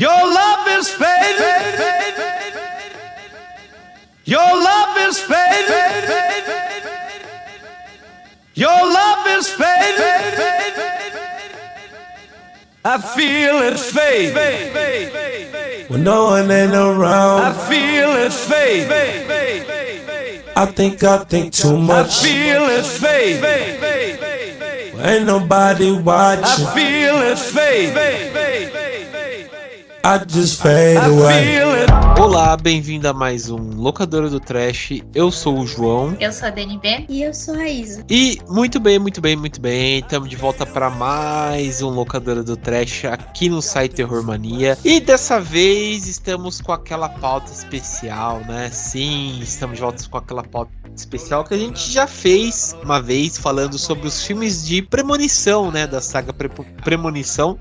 Your love is fading. Your love is fading. Your love is fading. I feel it fade. When no one ain't around. I feel it fade. I think I think too much. I feel it fade. Ain't nobody watching. I feel it fade. I just fade away. Olá, bem-vindo a mais um Locadora do Trash. Eu sou o João. Eu sou a DNB. E eu sou a Isa. E muito bem, muito bem, muito bem. Estamos de volta para mais um Locadora do Trash aqui no site Terror Mania. E dessa vez estamos com aquela pauta especial, né? Sim, estamos de volta com aquela pauta especial que a gente já fez uma vez falando sobre os filmes de premonição, né? Da saga Pre- Premonição.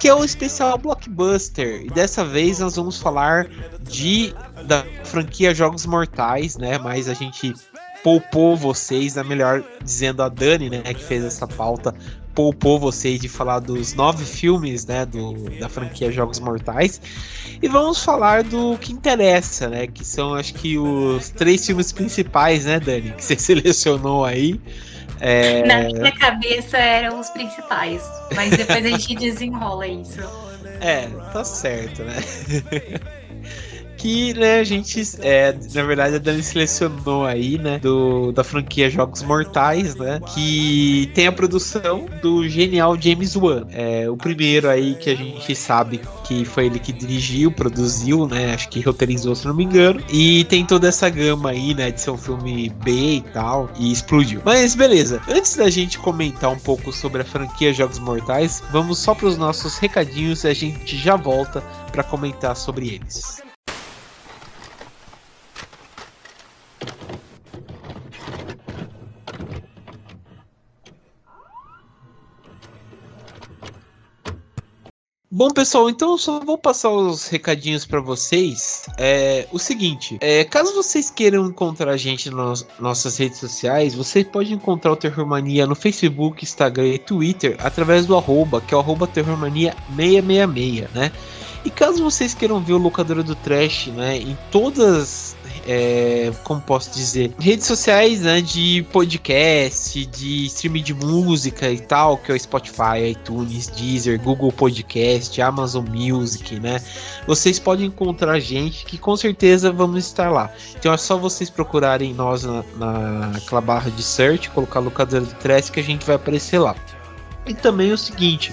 Que é o especial Blockbuster. E dessa vez nós vamos falar de da franquia Jogos Mortais, né? Mas a gente poupou vocês, é melhor dizendo a Dani, né, que fez essa pauta, poupou vocês de falar dos nove filmes, né, do, da franquia Jogos Mortais. E vamos falar do que interessa, né, que são acho que os três filmes principais, né, Dani, que você selecionou aí. É, Na minha cabeça eram os principais, mas depois a gente desenrola isso. É, tá certo, né? que, né, a gente, é, na verdade, a Dani selecionou aí, né, do, da franquia Jogos Mortais, né, que tem a produção do genial James Wan. É, o primeiro aí que a gente sabe que foi ele que dirigiu, produziu, né, acho que roteirizou, se não me engano, e tem toda essa gama aí, né, de ser um filme B e tal, e explodiu. Mas beleza, antes da gente comentar um pouco sobre a franquia Jogos Mortais, vamos só para os nossos recadinhos e a gente já volta para comentar sobre eles. Bom, pessoal, então eu só vou passar os recadinhos para vocês. É o seguinte: é, caso vocês queiram encontrar a gente nas nossas redes sociais, vocês podem encontrar o Terror Mania no Facebook, Instagram e Twitter através do arroba, que é o arroba Terrormania666, né? E caso vocês queiram ver o Locadora do Trash, né, em todas, é, como posso dizer, redes sociais, né, de podcast, de streaming de música e tal, que é o Spotify, iTunes, Deezer, Google Podcast, Amazon Music, né, vocês podem encontrar gente, que com certeza vamos estar lá. Então é só vocês procurarem nós na, naquela barra de search, colocar Locadora do Trash, que a gente vai aparecer lá. E também é o seguinte,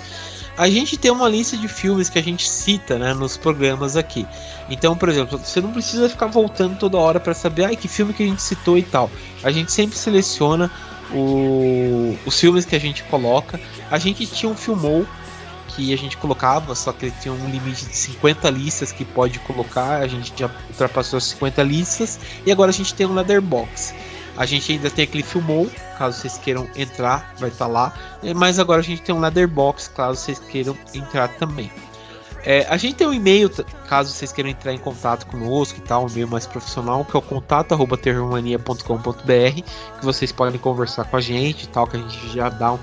a gente tem uma lista de filmes que a gente cita né, nos programas aqui. Então, por exemplo, você não precisa ficar voltando toda hora para saber ai, que filme que a gente citou e tal. A gente sempre seleciona o- os filmes que a gente coloca. A gente tinha um filmou que a gente colocava, só que ele tinha um limite de 50 listas que pode colocar. A gente já ultrapassou as 50 listas e agora a gente tem um Leatherbox. A gente ainda tem aquele filmou, caso vocês queiram entrar, vai estar lá. É, Mas agora a gente tem um Leatherbox, caso vocês queiram entrar também. É, a gente tem um e-mail, caso vocês queiram entrar em contato conosco e tal, um e-mail mais profissional, que é o contato@terrormania.com.br, que vocês podem conversar com a gente e tal, que a gente já dá um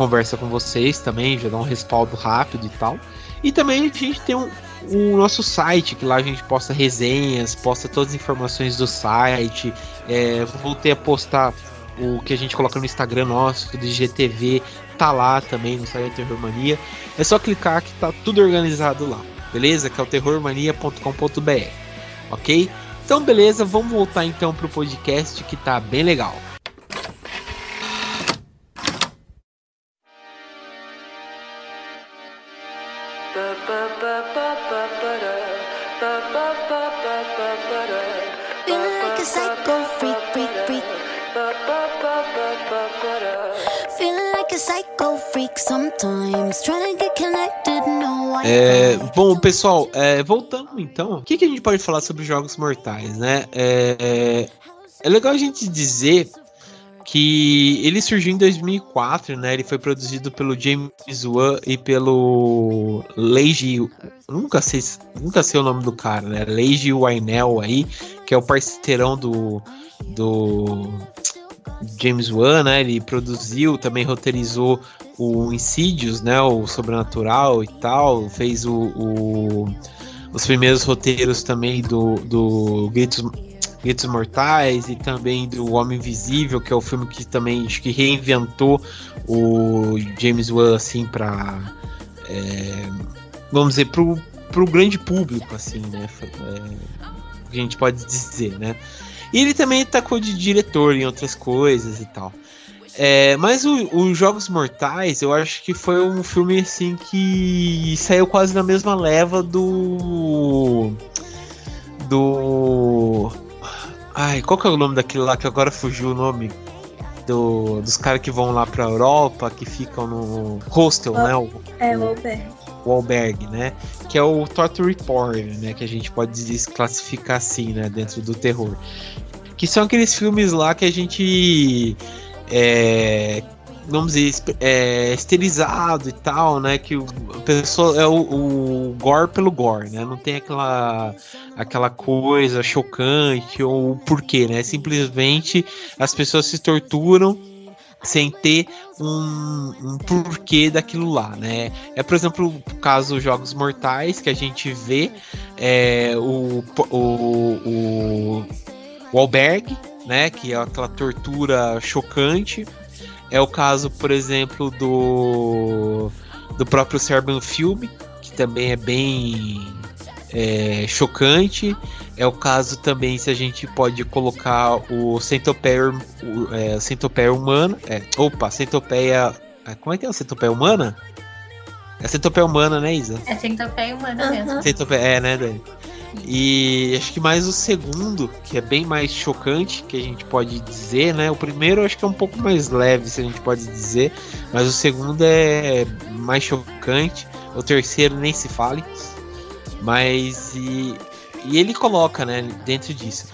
conversa com vocês também, já dá um respaldo rápido e tal. E também a gente tem um, o nosso site, que lá a gente posta resenhas, posta todas as informações do site. É, voltei a postar o que a gente coloca no Instagram nosso, do IGTV, tá lá também no site Terror Mania. É só clicar que tá tudo organizado lá, beleza? Que é o terrormania.com.br, ok? Então, beleza, vamos voltar então pro podcast que tá bem legal. É, bom, pessoal, é, voltando então, o que, que a gente pode falar sobre jogos mortais, né? É, é, legal a gente dizer que ele surgiu em 2004, né? Ele foi produzido pelo James Wan e pelo Leiji, nunca sei, nunca sei o nome do cara, né? Leiji Wynell aí, que é o parceirão do do James Wan, né? Ele produziu, também roteirizou o Insidious, né? O Sobrenatural e tal, fez o, o os primeiros roteiros também do, do Gritos Gritos Mortais e também do Homem Invisível, que é o filme que também acho que reinventou o James Wan assim para é, vamos dizer pro, pro grande público assim, né? É, a gente pode dizer, né? E ele também tacou de diretor em outras coisas e tal. É, mas os Jogos Mortais, eu acho que foi um filme assim que saiu quase na mesma leva do. Do. Ai, qual que é o nome daquele lá que agora fugiu o nome? Do, dos caras que vão lá pra Europa, que ficam no hostel, né? O, É, o Alberg. O albergue, né? Que é o Torture Porn, né? Que a gente pode desclassificar assim, né? Dentro do terror. Que são aqueles filmes lá que a gente. É, vamos dizer, é, esterilizado e tal, né? Que o, a pessoa é o, o gore pelo gore, né? Não tem aquela, aquela coisa chocante ou porquê, né? Simplesmente as pessoas se torturam sem ter um, um porquê daquilo lá, né? É, por exemplo, o caso dos Jogos Mortais, que a gente vê é, o, o, o, o albergue, né? Que é aquela tortura chocante. É o caso, por exemplo, do, do próprio Serbian Film, que também é bem é, chocante. É o caso também, se a gente pode colocar o centopeia, o, é, centopeia humana. É, opa, centopeia. é, Como é que é o centopeia humana? É centopeia humana, né, Isa? É centopeia humana Aham. mesmo. Centopeia, é, né, Dani? E acho que mais o segundo, que é bem mais chocante, que a gente pode dizer, né? O primeiro acho que é um pouco mais leve, se a gente pode dizer, mas o segundo é mais chocante. O terceiro nem se fale. Mas e, e ele coloca, né, dentro disso.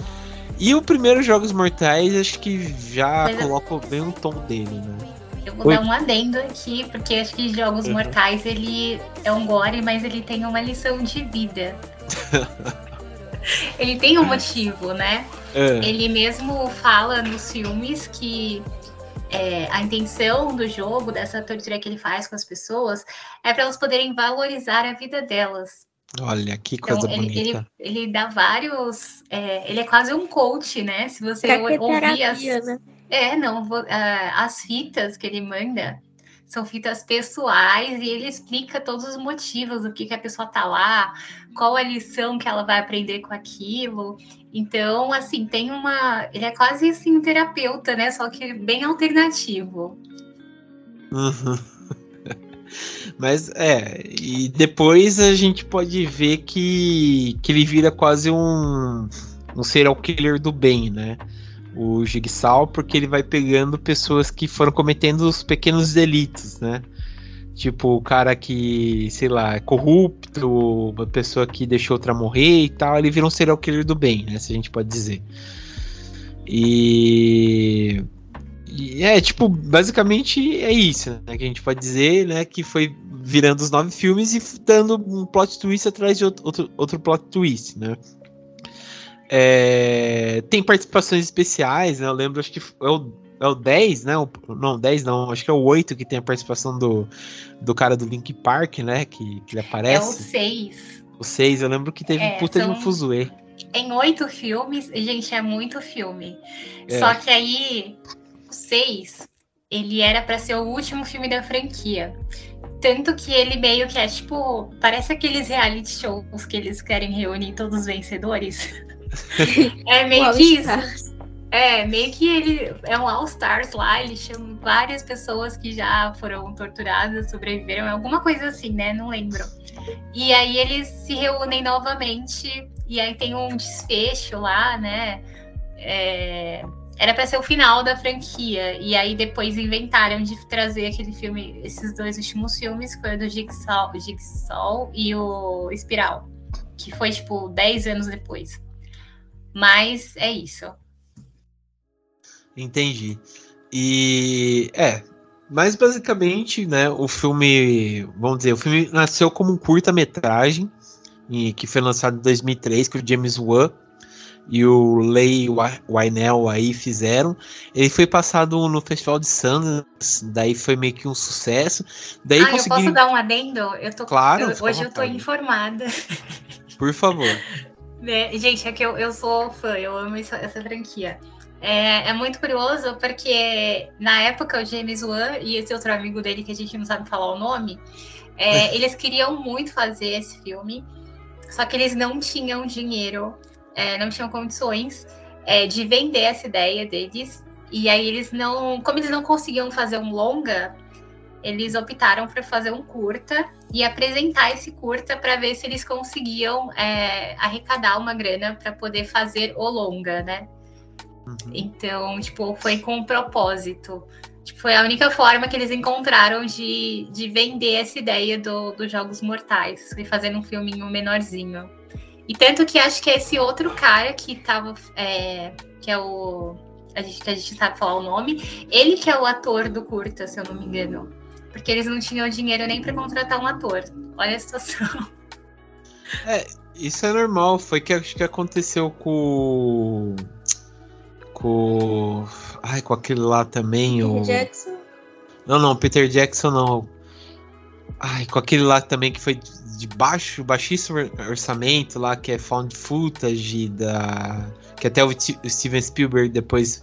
E o primeiro Jogos Mortais, acho que já Mas eu- coloca bem o tom dele, né? Eu vou Oi. dar um adendo aqui, porque acho que Jogos Uhum. Mortais ele é um gore, mas ele tem uma lição de vida. ele tem um motivo, né? É. Ele mesmo fala nos filmes que é, a intenção do jogo, dessa tortura que ele faz com as pessoas, é para elas poderem valorizar a vida delas. Olha, que Então, coisa ele, ele, bonita. ele dá vários. é, ele é quase um coach, né? Se você que ouvir as, né? é, não, vou- ah, as fitas que ele manda são fitas pessoais e ele explica todos os motivos, o que, que a pessoa tá lá, qual a lição que ela vai aprender com aquilo. Então, assim, tem uma. Ele é quase assim um terapeuta, né? Só que bem alternativo. Uhum. Mas é, e depois a gente pode ver que, que ele vira quase um, um serial killer do bem, né? O Jigsaw, porque ele vai pegando pessoas que foram cometendo os pequenos delitos, né? Tipo, o cara que, sei lá, é corrupto, uma pessoa que deixou outra morrer e tal, ele vira um serial killer do bem, né? Se a gente pode dizer. E. E é, tipo, basicamente é isso, né? Que a gente pode dizer, né? Que foi virando os nove filmes e dando um plot twist atrás de outro, outro, plot twist, né? É, tem participações especiais, né? Eu lembro, acho que é o, é o 10, né? O- não, 10 não, acho que é o 8 que tem a participação do, do cara do Link Park, né? Que, que ele É o aparece. seis. o 6, eu lembro que teve É, um puta de um são- fuzuê. Em oito filmes, gente, é muito filme. É. Só que aí, o seis, ele era pra ser o último filme da franquia. Tanto que ele meio que é tipo. Parece aqueles reality shows que eles querem reunir todos os vencedores. é meio que isso. É, meio que ele é um All Stars lá, ele chama várias pessoas que já foram torturadas, sobreviveram, alguma coisa assim, né? Não lembro. E aí eles se reúnem novamente, e aí tem um desfecho lá, né? É, Era pra ser o final da franquia, e aí depois inventaram de trazer aquele filme, esses dois últimos filmes, que foi o do Jigsaw, Jigsaw e o Espiral, que foi tipo 10 anos depois. Mas é isso. Entendi. E é, mas basicamente, né, o filme, vamos dizer, o filme nasceu como um curta-metragem que foi lançado em 2003 que o James Wan e o Lei Wynell aí fizeram. Ele foi passado no Festival de Sundance, daí foi meio que um sucesso. Daí ah, eu posso dar um adendo? Eu tô, claro, eu, hoje eu tô informada. Por favor. né? Gente, é que eu, eu sou fã, eu amo essa, essa franquia. É, é, muito curioso porque na época o James Wan e esse outro amigo dele que a gente não sabe falar o nome, é, eles queriam muito fazer esse filme, só que eles não tinham dinheiro, é, não tinham condições é, de vender essa ideia deles. E aí eles não, como eles não conseguiam fazer um longa, eles optaram por fazer um curta e apresentar esse curta para ver se eles conseguiam é, arrecadar uma grana para poder fazer o longa, né? Uhum. Então, tipo, foi com um propósito. Tipo, foi a única forma que eles encontraram de, de vender essa ideia do, dos Jogos Mortais. Foi fazendo um filminho menorzinho. E tanto que acho que é esse outro cara que tava. É, que é o. A gente, a gente sabe falar o nome. Ele que é o ator do curta, se eu não me engano. Porque eles não tinham dinheiro nem para contratar um ator. Olha a situação. É, isso é normal. Foi que acho que aconteceu com com. Ai, com aquele lá também. Peter o... Jackson? Não, não, Peter Jackson não. Ai, com aquele lá também que foi de baixo, baixíssimo orçamento lá, que é found footage da. Que até o Steven Spielberg depois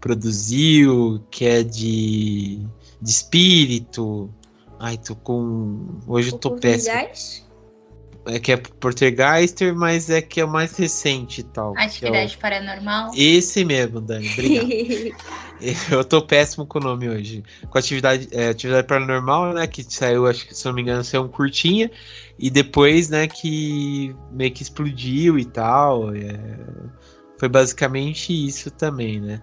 produziu, que é de. de espírito. Ai, tô com. Hoje eu tô péssimo. É que é Poltergeister, mas é que é o mais recente e tal. Atividade é o... Paranormal. Esse mesmo, Dani. Obrigado. eu tô péssimo com o nome hoje. Com atividade, é, atividade Paranormal, né? Que saiu, acho que se não me engano, saiu um curtinha. E depois, né, que meio que explodiu e tal. É... Foi basicamente isso também, né?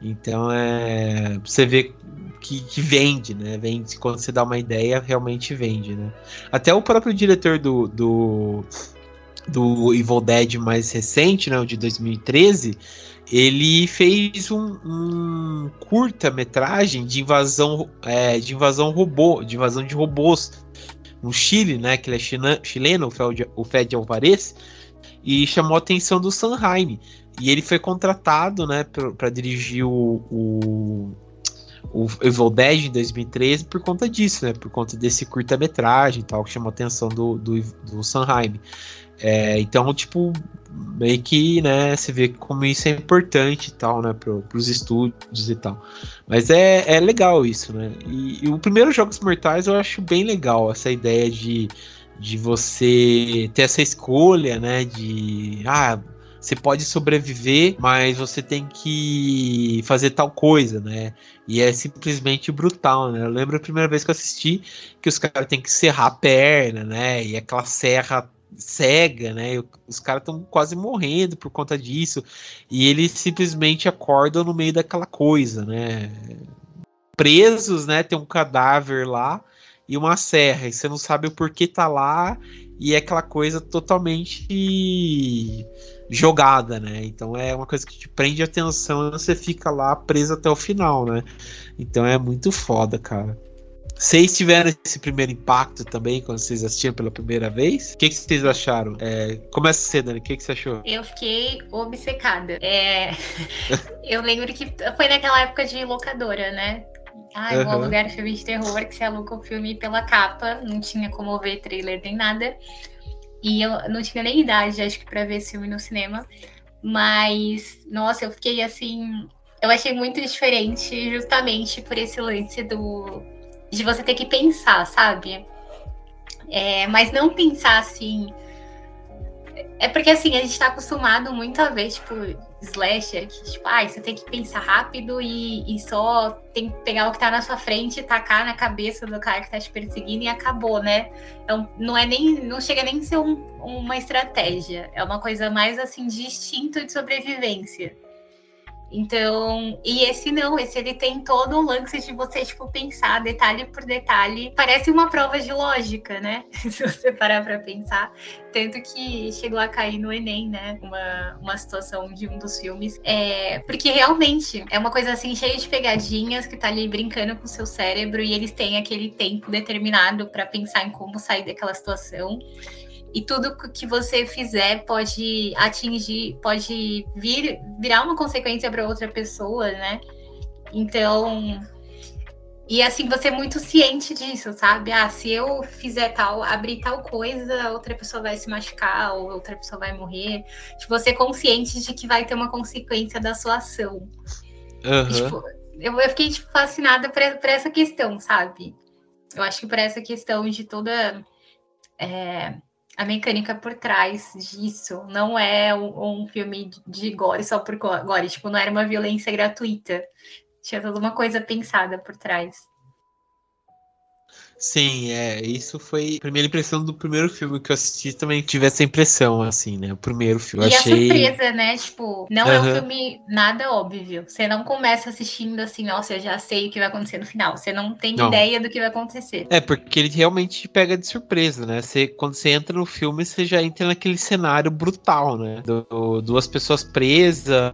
Então é. Você vê que, que, vende, né? Vende, quando você dá uma ideia, realmente vende, né? Até o próprio diretor do, do, do Evil Dead mais recente, né? O de 2013, ele fez um, um curta-metragem de invasão é, de invasão robô, de invasão de robôs no Chile, né? Que ele é chileno, o Fed Alvarez, e chamou a atenção do Sanheim. E ele foi contratado, né, para dirigir o, o, o Evil Dead em 2013 por conta disso, né, por conta desse curta-metragem e tal, que chamou a atenção do, do, do Sanheim. É, então, tipo, meio que, né, você vê como isso é importante e tal, né, para os estúdios e tal. Mas é, é legal isso, né. E, e o primeiro Jogos Mortais eu acho bem legal, essa ideia de, de você ter essa escolha, né, de, ah, você pode sobreviver, mas você tem que fazer tal coisa, né? E é simplesmente brutal, né? Eu lembro a primeira vez que eu assisti que os caras têm que serrar a perna, né? E aquela serra cega, né? Os caras estão quase morrendo por conta disso. E eles simplesmente acordam no meio daquela coisa, né? Presos, né? Tem um cadáver lá e uma serra. E você não sabe o porquê tá lá. E é aquela coisa totalmente jogada, né? Então é uma coisa que te prende atenção e você fica lá preso até o final, né? Então é muito foda, cara. Vocês tiveram esse primeiro impacto também quando vocês assistiram pela primeira vez? O que, que vocês acharam? É, começa cedo, Dani. O que, que você achou? Eu fiquei obcecada. É... eu lembro que foi naquela época de locadora, né? Ah, eu uhum. vou alugar filme de terror, que você aluga o filme pela capa, não tinha como ver trailer nem nada. E eu não tinha nem idade, acho que, para ver esse filme no cinema. Mas, nossa, eu fiquei assim. Eu achei muito diferente, justamente por esse lance do. de você ter que pensar, sabe? É, mas não pensar assim. É porque assim, a gente tá acostumado muito a ver, tipo, slasher, que, tipo, ah, você tem que pensar rápido e, e só tem que pegar o que tá na sua frente, tacar na cabeça do cara que tá te perseguindo e acabou, né? Então, não é nem, não chega nem a ser um, uma estratégia, é uma coisa mais assim de instinto de sobrevivência. Então, e esse não, esse ele tem todo um lance de você, tipo, pensar detalhe por detalhe. Parece uma prova de lógica, né? Se você parar pra pensar. Tanto que chegou a cair no Enem, né? Uma, uma situação de um dos filmes. É, porque realmente é uma coisa assim, cheia de pegadinhas, que tá ali brincando com o seu cérebro, e eles têm aquele tempo determinado para pensar em como sair daquela situação e tudo que você fizer pode atingir, pode vir virar uma consequência para outra pessoa, né? Então, e assim, você é muito ciente disso, sabe? Ah, se eu fizer tal, abrir tal coisa, outra pessoa vai se machucar, ou outra pessoa vai morrer. Tipo, você é consciente de que vai ter uma consequência da sua ação. E, tipo, eu, eu fiquei tipo, fascinada por, por essa questão, sabe? Eu acho que por essa questão de toda é, a mecânica por trás disso. Não é um, um filme de gore só por go- gore. Tipo, não era uma violência gratuita. Tinha toda uma coisa pensada por trás. Sim, é, isso foi a primeira impressão do primeiro filme que eu assisti, também tive essa impressão, assim, né? O primeiro filme. Eu e achei. a surpresa, né? Tipo, não é um filme nada óbvio. Você não começa assistindo assim, nossa, eu já sei o que vai acontecer no final. Você não tem Não. ideia do que vai acontecer. É, porque ele realmente te pega de surpresa, né? Você, quando você entra no filme, você já entra naquele cenário brutal, né? Do- duas pessoas presas,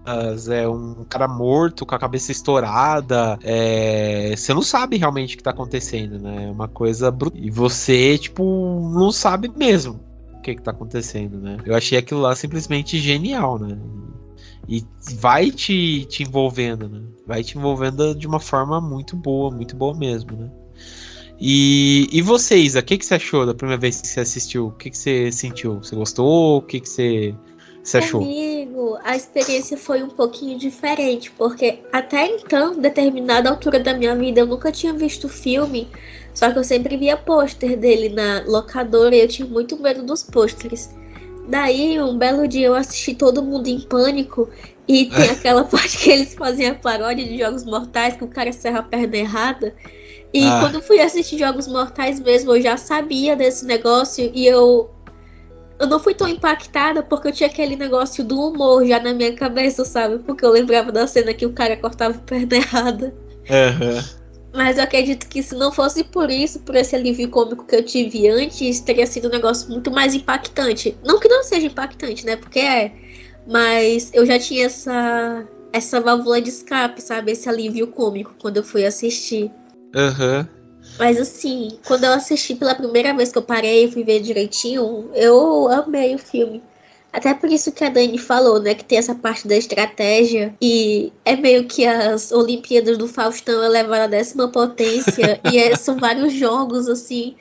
é um cara morto com a cabeça estourada. é, você não sabe realmente o que tá acontecendo, né? É uma coisa brutal. E você, tipo, não sabe mesmo o que, que tá acontecendo, né? Eu achei aquilo lá simplesmente genial, né? E vai te, te envolvendo, né? Vai te envolvendo de uma forma muito boa, muito boa mesmo, né? E, e você, Isa, o que, que você achou da primeira vez que você assistiu? O que, que você sentiu? Você gostou? O que, que você, você achou? Comigo, a experiência foi um pouquinho diferente, porque até então, determinada altura da minha vida, eu nunca tinha visto filme, só que eu sempre via pôster dele na locadora e eu tinha muito medo dos pôsteres. Daí, um belo dia, eu assisti Todo Mundo em Pânico e tem aquela parte que eles fazem a paródia de Jogos Mortais, que o cara serra a perna errada. E Ah. quando eu fui assistir Jogos Mortais mesmo, eu já sabia desse negócio e eu eu não fui tão impactada porque eu tinha aquele negócio do humor já na minha cabeça, sabe? Porque eu lembrava da cena que o cara cortava a perna errada. Aham. Mas eu acredito que se não fosse por isso, por esse alívio cômico que eu tive antes, teria sido um negócio muito mais impactante. Não que não seja impactante, né? Porque é. Mas eu já tinha essa, essa válvula de escape, sabe? Esse alívio cômico quando eu fui assistir. Aham. Mas assim, quando eu assisti pela primeira vez que eu parei e fui ver direitinho, eu amei o filme. Até por isso que a Dani falou, né? Que tem essa parte da estratégia. E é meio que as Olimpíadas do Faustão elevaram a décima potência. e é- são vários jogos, assim.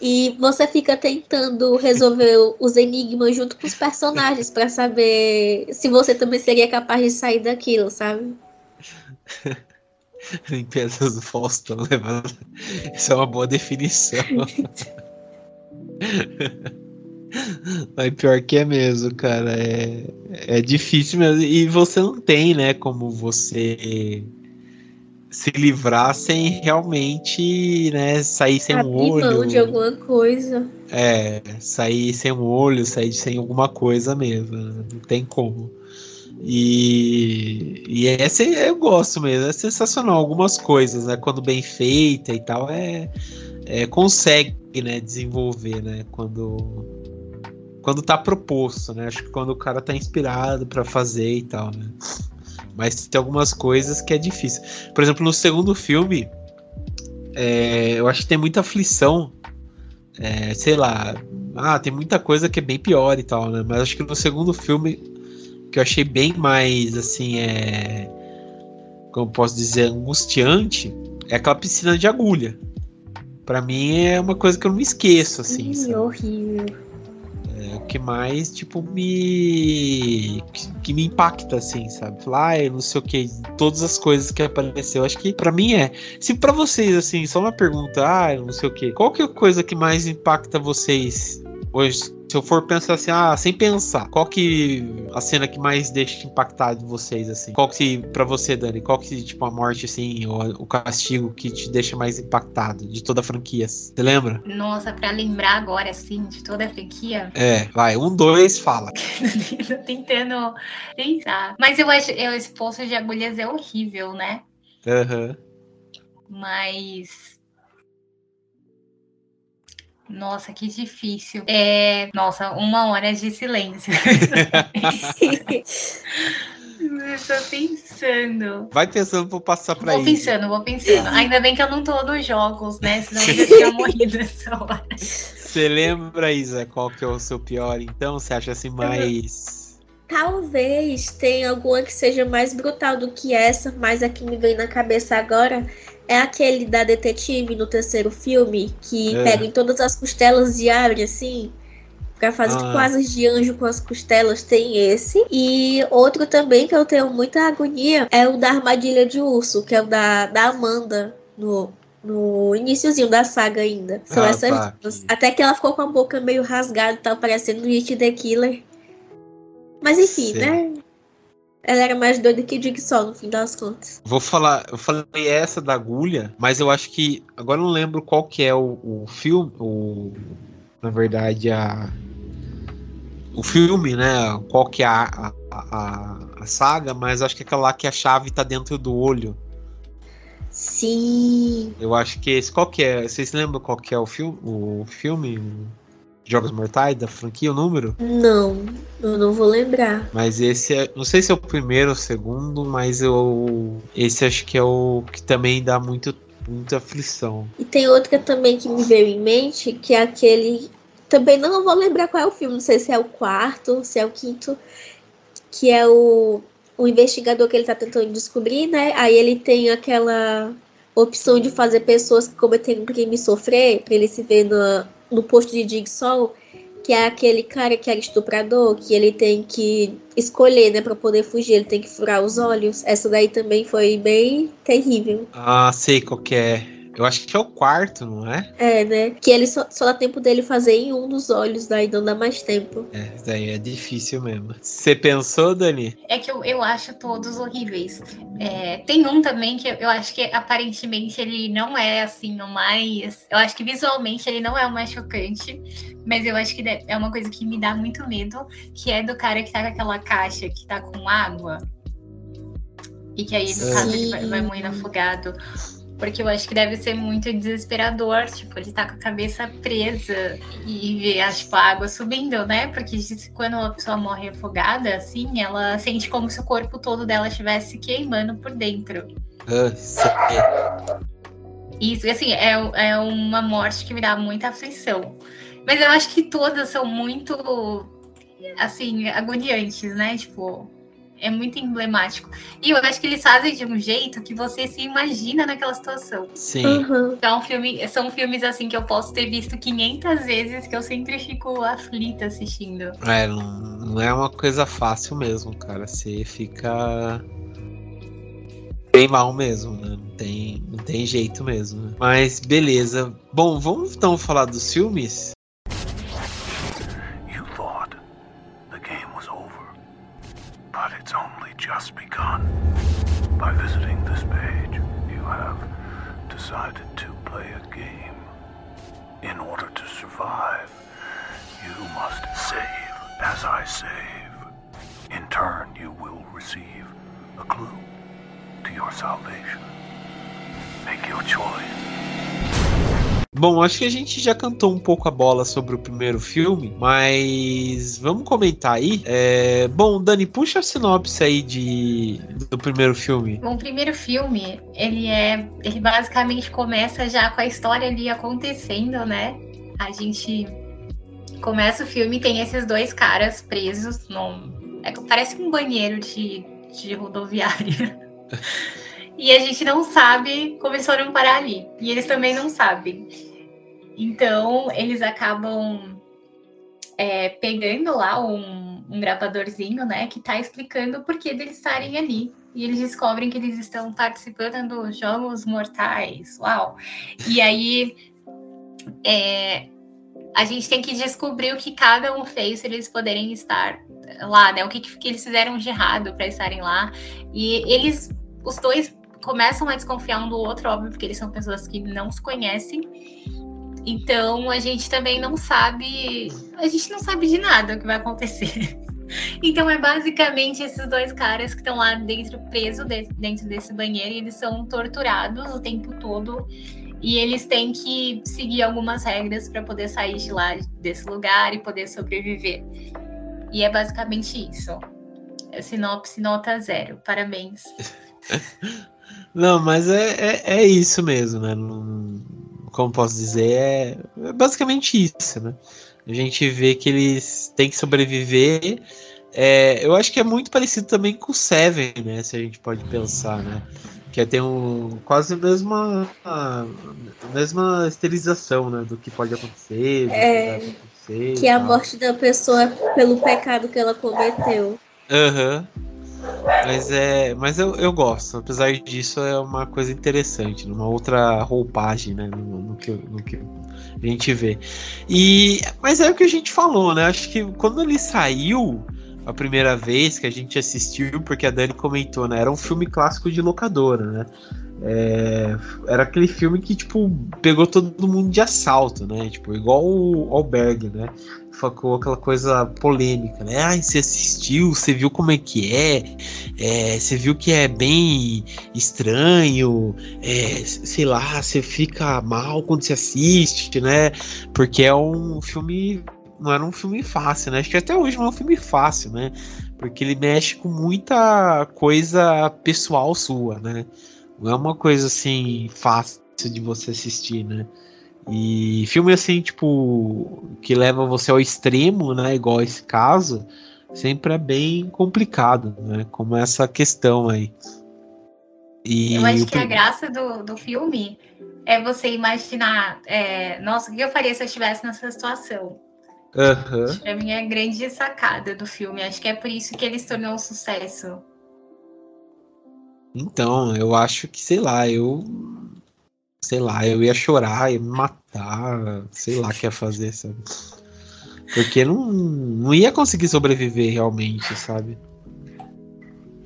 E você fica tentando resolver os enigmas junto com os personagens pra saber se você também seria capaz de sair daquilo, sabe? Limpezas do Faustão levando. Isso é uma boa definição. Mas pior que é mesmo, cara. É, é difícil mesmo. E você não tem, né, como você se livrar sem realmente, né, sair sem um Abrir mão olho. de alguma coisa. É, sair sem um olho, sair sem alguma coisa mesmo. né? Não tem como. E, e essa eu gosto mesmo, é sensacional. Algumas coisas, né? Quando bem feita e tal, é, é consegue, né, desenvolver, né? Quando quando tá proposto, né? Acho que quando o cara tá inspirado pra fazer e tal, né? Mas tem algumas coisas que é difícil. Por exemplo, no segundo filme, é, eu acho que tem muita aflição. É, sei lá, ah, tem muita coisa que é bem pior e tal, né? Mas acho que no segundo filme, que eu achei bem mais, assim, é. Como posso dizer, angustiante, é aquela piscina de agulha. Pra mim é uma coisa que eu não me esqueço, assim. Ih, horrível. Que mais, tipo, me. que, me impacta, assim, sabe? Falar, ah, não sei o que, todas as coisas que apareceu. Acho que pra mim é. Se pra vocês, assim, só uma pergunta, ah, não sei o que, qual que é a coisa que mais impacta vocês hoje Se eu for pensar assim, ah, sem pensar, qual que a cena que mais deixa impactado vocês, assim? Qual que, pra você, Dani, qual que, tipo, a morte, assim, ou o castigo que te deixa mais impactado de toda a franquia? Você lembra? Nossa, pra lembrar agora, assim, de toda a franquia. É, vai, um, dois, fala. Tô tentando pensar. Mas eu acho, eu, esse poço de agulhas é horrível, né? Aham. Mas. Nossa, que difícil. É. Nossa, uma hora de silêncio. eu tô pensando. Vai pensando eu passar pra Vou ele. pensando, vou pensando. Ainda bem que eu não tô nos jogos, né? Senão eu já tinha morrido essa hora. Você lembra, Isa, qual que é o seu pior, então? Você acha assim mais. Talvez tenha alguma que seja mais brutal do que essa, mas a que me vem na cabeça agora é aquele da detetive no terceiro filme, que É. pega em todas as costelas e abre assim, pra fazer Ah. tipo asas de anjo com as costelas. Tem esse. E outro também que eu tenho muita agonia é o da armadilha de urso, que é o da, da Amanda no. No iniciozinho da saga ainda. São Ah, essas tá. duas. Até que ela ficou com a boca meio rasgada e tal, parecendo Hit the Killer. Mas enfim, Sim. né? Ela era mais doida que o Jigsaw, no fim das contas. Vou falar, eu falei essa da agulha, mas eu acho que. Agora eu não lembro qual que é o, o filme. O, na verdade, a. O filme, né? Qual que é a, a, a, a saga, mas acho que é aquela lá que a chave tá dentro do olho. Sim. Eu acho que esse. Qual que é? Vocês lembram qual que é o filme? O filme? Jogos Mortais, da franquia, o número? Não, eu não vou lembrar. Mas esse é. Não sei se é o primeiro ou o segundo, mas eu. Esse acho que é o que também dá muito, muita aflição. E tem outra também que me veio em mente, que é aquele. Também não vou lembrar qual é o filme, não sei se é o quarto, se é o quinto, que é o, o investigador que ele tá tentando descobrir, né? Aí ele tem aquela opção de fazer pessoas que cometeram um crime sofrer, pra ele se ver no, no posto de Jigsaw, que é aquele cara que era estuprador, que ele tem que escolher, né, pra poder fugir, ele tem que furar os olhos. Essa daí também foi bem terrível. Ah, sei qual que é. Eu acho que é o quarto, não é? É, né? Que ele só, só dá tempo dele fazer em um dos olhos, daí não dá mais tempo. É, isso daí é difícil mesmo. Você pensou, Dani? É que eu, eu acho todos horríveis. É, tem um também que eu, acho que aparentemente ele não é assim o mais. Eu acho que visualmente ele não é o mais chocante, mas eu acho que é uma coisa que me dá muito medo, que é do cara que tá com aquela caixa que tá com água. E que aí, no caso, ele vai, vai morrendo afogado. Porque eu acho que deve ser muito desesperador, tipo, ele tá com a cabeça presa e ver a, tipo, a água subindo, né? Porque quando a pessoa morre afogada, assim, ela sente como se o corpo todo dela estivesse queimando por dentro. Ah, sei. Isso, assim, é, é uma morte que me dá muita aflição. Mas eu acho que todas são muito, assim, agoniantes, né? Tipo, é muito emblemático. E eu acho que eles fazem de um jeito que você se imagina naquela situação. Sim. Aham. Então, filme, são filmes, assim, que eu posso ter visto 500 vezes, que eu sempre fico aflita assistindo. É, não, não é uma coisa fácil mesmo, cara. Você fica bem mal mesmo, né? Não tem, não tem jeito mesmo. né? Mas beleza. Bom, vamos então falar dos filmes? Bom, acho que a gente já cantou um pouco a bola sobre o primeiro filme, mas vamos comentar aí. É, Bom, Dani, puxa a sinopse aí de... do primeiro filme. Bom, o primeiro filme, ele é. Ele basicamente começa já com a história ali acontecendo, né? A gente começa o filme e tem esses dois caras presos num. É, parece um banheiro de, de rodoviária. E a gente não sabe como eles foram parar ali. E eles também não sabem. Então, eles acabam é, pegando lá um, um gravadorzinho, né? Que tá explicando o porquê deles estarem ali. E eles descobrem que eles estão participando dos Jogos Mortais. Uau! E aí, é, a gente tem que descobrir o que cada um fez para eles poderem estar lá, né? O que, que eles fizeram de errado para estarem lá. E eles, os dois, começam a desconfiar um do outro, óbvio, porque eles são pessoas que não se conhecem. Então a gente também não sabe, a gente não sabe de nada o que vai acontecer. Então é basicamente esses dois caras que estão lá dentro, presos dentro desse banheiro, e eles são torturados o tempo todo. E eles têm que seguir algumas regras para poder sair de lá desse lugar e poder sobreviver. E é basicamente isso. É sinopse nota zero. Parabéns. Não, mas é, é, é isso mesmo, né? Não, como posso dizer, é, é basicamente isso, né? A gente vê que eles têm que sobreviver. É, eu acho que é muito parecido também com o Seven, né? Se a gente pode pensar, né? Que é, tem um, quase a mesma, a mesma esterilização, né? Do que pode acontecer. É, que, acontecer, que é a morte da pessoa pelo pecado que ela cometeu. Aham. Uhum. Mas é. Mas eu, eu gosto. Apesar disso, é uma coisa interessante, numa outra roupagem, né? No, no, que, no que a gente vê. E. Mas é o que a gente falou, né? Acho que quando ele saiu a primeira vez que a gente assistiu, porque a Dani comentou, né? Era um filme clássico de locadora, né? É, era aquele filme que, tipo, pegou todo mundo de assalto, né? Tipo, igual o Albergue, né? Ficou aquela coisa polêmica, né? Ah, você assistiu, você viu como é que é, é você viu que é bem estranho, é, sei lá, você fica mal quando você assiste, né? Porque é um filme não era um filme fácil, né? Acho que até hoje não é um filme fácil, né? Porque ele mexe com muita coisa pessoal sua, né? Não é uma coisa assim fácil de você assistir, né? E filme assim, tipo, que leva você ao extremo, né? Igual esse caso, sempre é bem complicado, né? Como essa questão aí. E eu acho que a graça do, do filme é você imaginar, é, nossa, o que eu faria se eu estivesse nessa situação? Uhum. Pra mim é a grande sacada do filme. Acho que é por isso que ele se tornou um sucesso. Então, eu acho que, sei lá, eu. Sei lá, eu ia chorar, ia me matar, sei lá o que ia fazer, sabe? Porque não, não ia conseguir sobreviver realmente, sabe?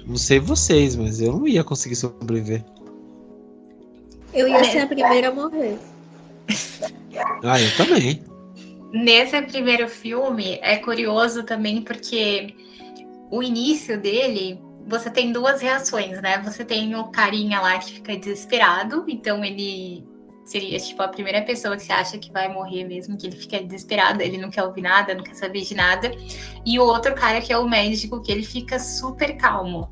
Não sei vocês, mas eu não ia conseguir sobreviver. Eu ia ser a primeira a morrer. Ah, eu também. Nesse primeiro filme é curioso também porque o início dele você tem duas reações, né? Você tem o carinha lá que fica desesperado, então ele seria tipo a primeira pessoa que você acha que vai morrer mesmo, que ele fica desesperado, ele não quer ouvir nada, não quer saber de nada. E o outro cara que é o médico, que ele fica super calmo.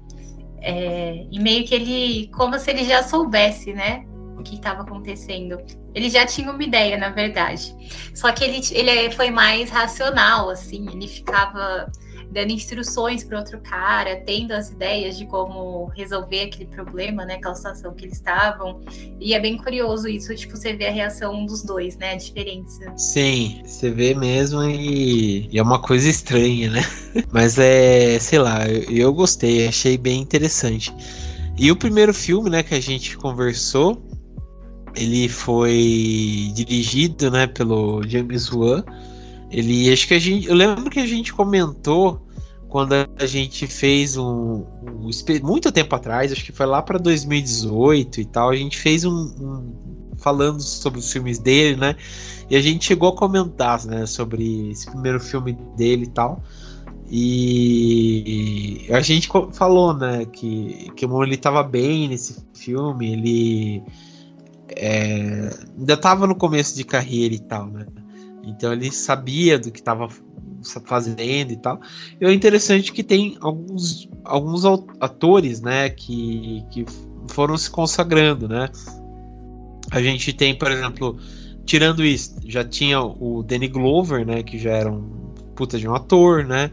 É, e meio que ele, como se ele já soubesse, né? O que estava acontecendo. Ele já tinha uma ideia, na verdade. Só que ele, ele foi mais racional, assim, ele ficava dando instruções para outro cara, tendo as ideias de como resolver aquele problema, né, aquela situação que eles estavam. E é bem curioso isso, tipo, você vê a reação dos dois, né, a diferença. Sim, você vê mesmo e, e é uma coisa estranha, né? Mas é, sei lá, eu, eu gostei, achei bem interessante. E o primeiro filme, né, que a gente conversou, ele foi dirigido, né, pelo James Wan. Ele, acho que a gente, eu lembro que a gente comentou quando a gente fez um, um muito tempo atrás, acho que foi lá para 2018 e tal, a gente fez um, um, falando sobre os filmes dele, né? E a gente chegou a comentar, né, sobre esse primeiro filme dele e tal. E a gente falou, né, que que ele estava bem nesse filme, ele é, ainda estava no começo de carreira e tal, né? Então ele sabia do que estava fazendo e tal. E é interessante que tem alguns, alguns atores, né, que, que foram se consagrando, né? A gente tem, por exemplo, tirando isso, já tinha o Danny Glover, né, que já era um puta de um ator, né?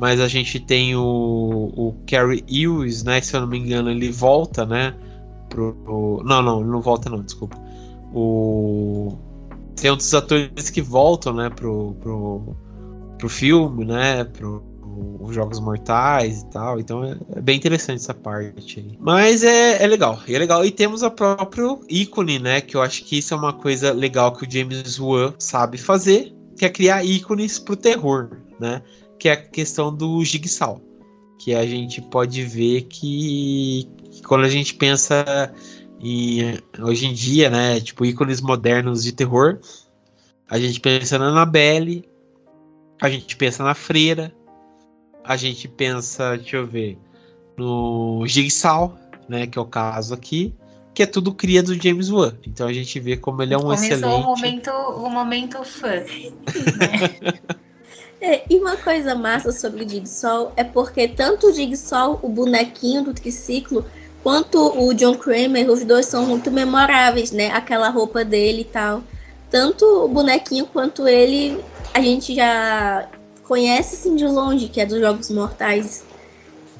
Mas a gente tem o, o Cary Elwes, né, se eu não me engano ele volta, né, pro, pro não, não, ele não volta não, desculpa. O tem outros atores que voltam, né, pro, pro, pro filme, né, pro, os Jogos Mortais e tal. Então é, é, bem interessante essa parte aí. Mas é, é legal. É legal. E temos o próprio ícone, né? Que eu acho que isso é uma coisa legal que o James Wan sabe fazer. quer criar ícones pro terror, né? Que é a questão do Jigsaw. Que a gente pode ver que, que quando a gente pensa em, hoje em dia, né? Tipo, ícones modernos de terror, a gente pensa na Annabelle, a gente pensa na Freira, a gente pensa, deixa eu ver, no Jigsaw, né? Que é o caso aqui que é tudo cria do James Wan. Então a gente vê como ele é um Começou excelente. o momento, o momento fã. né? É, e uma coisa massa sobre o Jigsaw é porque tanto o Jigsaw, o bonequinho do triciclo, quanto o John Kramer, os dois são muito memoráveis, né? Aquela roupa dele e tal. Tanto o bonequinho quanto ele, a gente já conhece assim de longe, que é dos Jogos Mortais.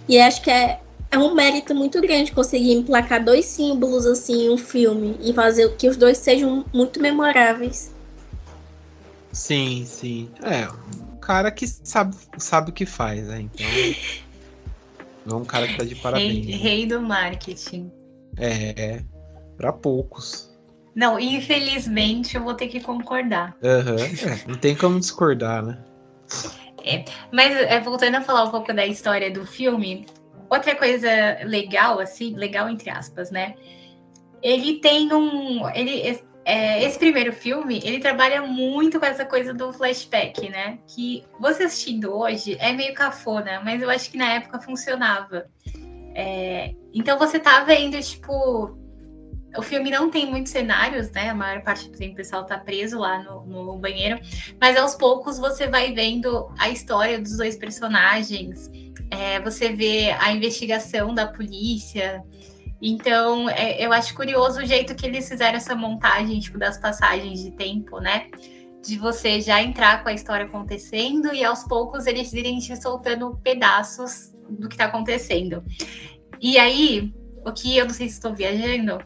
E acho que é, é um mérito muito grande conseguir emplacar dois símbolos assim em um filme e fazer que os dois sejam muito memoráveis. Sim, sim. É, um cara que sabe, sabe o que faz, né? Então. É um cara que tá de Rei, parabéns. né? rei do marketing. É, é. Pra poucos. Não, infelizmente eu vou ter que concordar. Aham. É, não tem como discordar, né? Mas é, voltando a falar um pouco da história do filme, outra coisa legal, assim, legal entre aspas, né? Ele tem um. Ele, é, esse primeiro filme, ele trabalha muito com essa coisa do flashback, né? Que você assistindo hoje é meio cafona, mas eu acho que na época funcionava. É, então você tá vendo, tipo. O filme não tem muitos cenários, né? A maior parte do tempo o pessoal tá preso lá no, no banheiro. Mas aos poucos você vai vendo a história dos dois personagens. É, você vê a investigação da polícia. Então, é, eu acho curioso o jeito que eles fizeram essa montagem, tipo, das passagens de tempo, né? De você já entrar com a história acontecendo e aos poucos eles irem te soltando pedaços do que tá acontecendo. E aí, o que eu não sei se estou viajando,